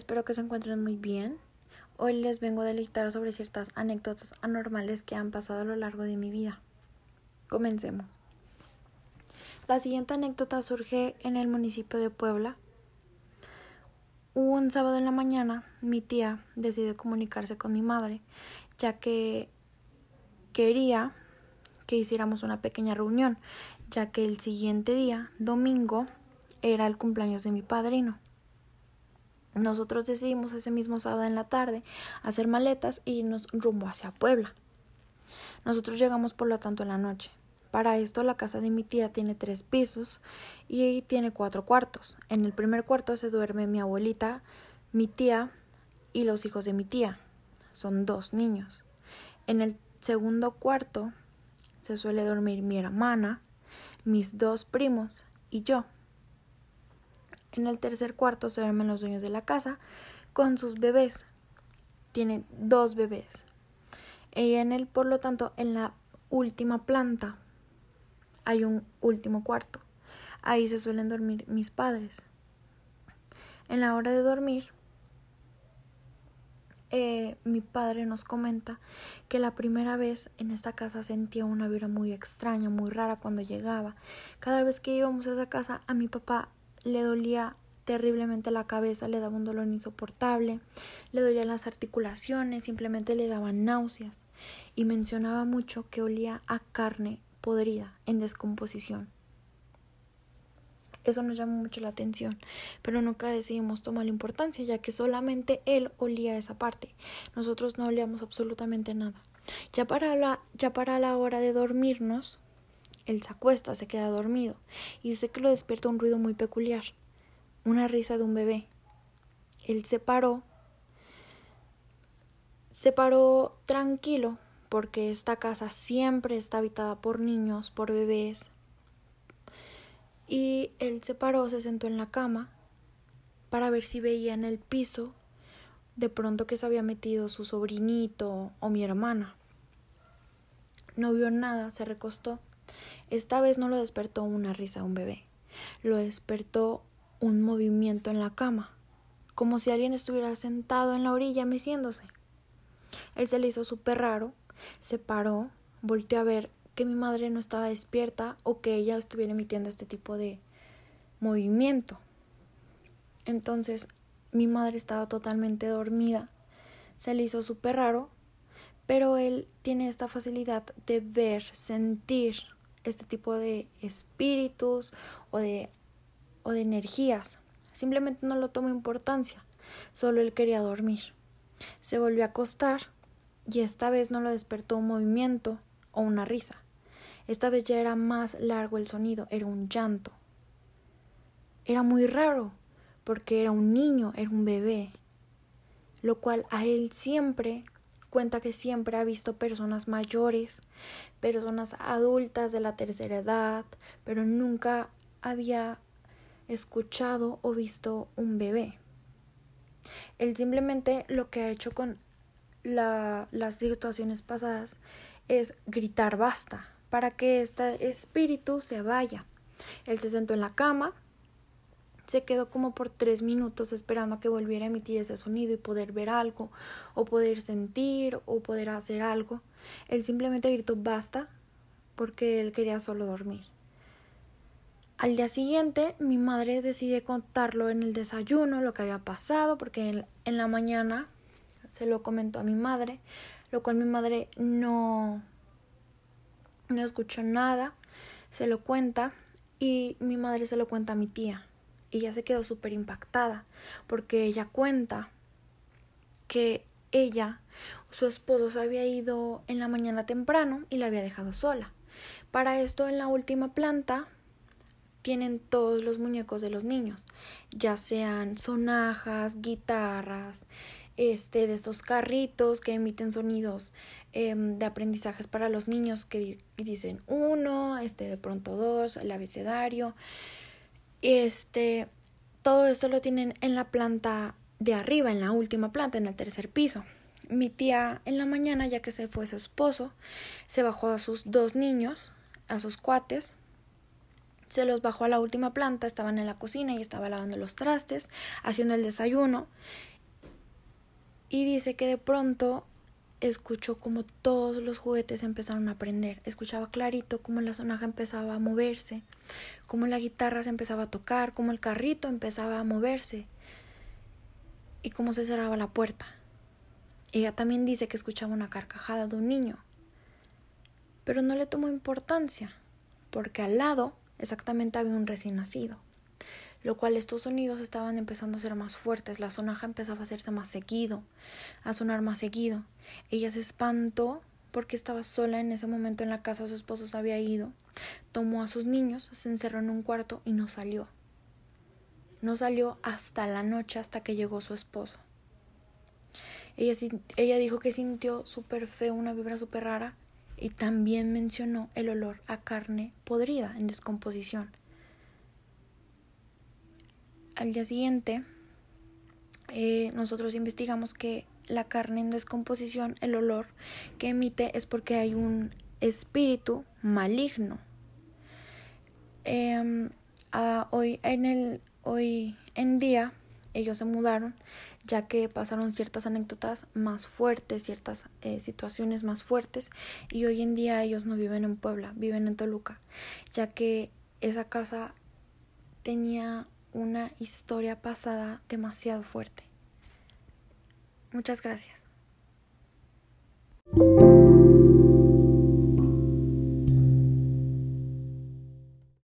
espero que se encuentren muy bien. Hoy les vengo a deleitar sobre ciertas anécdotas anormales que han pasado a lo largo de mi vida. Comencemos. La siguiente anécdota surge en el municipio de Puebla. Un sábado en la mañana, mi tía decidió comunicarse con mi madre, ya que quería que hiciéramos una pequeña reunión, ya que el siguiente día, domingo, era el cumpleaños de mi padrino. Nosotros decidimos ese mismo sábado en la tarde hacer maletas y irnos rumbo hacia Puebla. Nosotros llegamos por lo tanto en la noche. Para esto la casa de mi tía tiene tres pisos y tiene cuatro cuartos. En el primer cuarto se duerme mi abuelita, mi tía y los hijos de mi tía. Son dos niños. En el segundo cuarto se suele dormir mi hermana, mis dos primos y yo. En el tercer cuarto se duermen los dueños de la casa con sus bebés. Tiene dos bebés. Y en el, por lo tanto, en la última planta hay un último cuarto. Ahí se suelen dormir mis padres. En la hora de dormir, eh, mi padre nos comenta que la primera vez en esta casa sentía una vibra muy extraña, muy rara cuando llegaba. Cada vez que íbamos a esa casa, a mi papá le dolía terriblemente la cabeza, le daba un dolor insoportable, le dolían las articulaciones, simplemente le daban náuseas y mencionaba mucho que olía a carne podrida, en descomposición. Eso nos llamó mucho la atención, pero nunca decidimos tomar la importancia, ya que solamente él olía esa parte. Nosotros no olíamos absolutamente nada. Ya para la, ya para la hora de dormirnos, él se acuesta, se queda dormido y dice que lo despierta un ruido muy peculiar, una risa de un bebé. Él se paró, se paró tranquilo porque esta casa siempre está habitada por niños, por bebés. Y él se paró, se sentó en la cama para ver si veía en el piso de pronto que se había metido su sobrinito o mi hermana. No vio nada, se recostó esta vez no lo despertó una risa un bebé, lo despertó un movimiento en la cama, como si alguien estuviera sentado en la orilla meciéndose. Él se le hizo súper raro, se paró, volteó a ver que mi madre no estaba despierta o que ella estuviera emitiendo este tipo de movimiento. Entonces mi madre estaba totalmente dormida, se le hizo súper raro, pero él tiene esta facilidad de ver, sentir este tipo de espíritus o de, o de energías. Simplemente no lo tomó importancia, solo él quería dormir. Se volvió a acostar y esta vez no lo despertó un movimiento o una risa. Esta vez ya era más largo el sonido, era un llanto. Era muy raro, porque era un niño, era un bebé, lo cual a él siempre cuenta que siempre ha visto personas mayores, personas adultas de la tercera edad, pero nunca había escuchado o visto un bebé. Él simplemente lo que ha hecho con la, las situaciones pasadas es gritar basta para que este espíritu se vaya. Él se sentó en la cama, se quedó como por tres minutos esperando a que volviera a emitir ese sonido y poder ver algo, o poder sentir, o poder hacer algo. Él simplemente gritó basta porque él quería solo dormir. Al día siguiente, mi madre decide contarlo en el desayuno, lo que había pasado, porque en, la mañana se lo comentó a mi madre, lo cual mi madre no, no escuchó nada, se lo cuenta y mi madre se lo cuenta a mi tía ella se quedó súper impactada porque ella cuenta que ella, su esposo se había ido en la mañana temprano y la había dejado sola. Para esto en la última planta tienen todos los muñecos de los niños, ya sean sonajas, guitarras, este, de estos carritos que emiten sonidos em, de aprendizajes para los niños que dicen uno, este, de pronto dos, el abecedario, este, todo esto lo tienen en la planta de arriba, en la última planta, en el tercer piso. Mi tía en la mañana, ya que se fue su esposo, se bajó a sus dos niños, a sus cuates, se los bajó a la última planta, estaban en la cocina y estaba lavando los trastes, haciendo el desayuno, Y dice que de pronto escuchó como todos los juguetes empezaron a prender. Escuchaba clarito cómo la sonaja empezaba a moverse, cómo la guitarra se empezaba a tocar, cómo el carrito empezaba a moverse y cómo se cerraba la puerta. Ella también dice que escuchaba una carcajada de un niño, pero no le tomó importancia, porque al lado exactamente había un recién nacido, lo cual estos sonidos estaban empezando a ser más fuertes, la sonaja empezaba a hacerse más seguido, a sonar más seguido. Ella se espantó porque estaba sola en ese momento en la casa, su esposo se había ido, tomó a sus niños, se encerró en un cuarto y no salió. No salió hasta la noche, hasta que llegó su esposo. Ella, ella dijo que sintió súper feo, una vibra súper rara, y también mencionó el olor a carne podrida en descomposición. Al día siguiente, eh, nosotros investigamos que la carne en descomposición, el olor que emite es porque hay un espíritu maligno. Em, hoy en el hoy en día ellos se mudaron ya que pasaron ciertas anécdotas más fuertes, ciertas eh, situaciones más fuertes y hoy en día ellos no viven en Puebla, viven en Toluca, ya que esa casa tenía una historia pasada demasiado fuerte. Muchas gracias.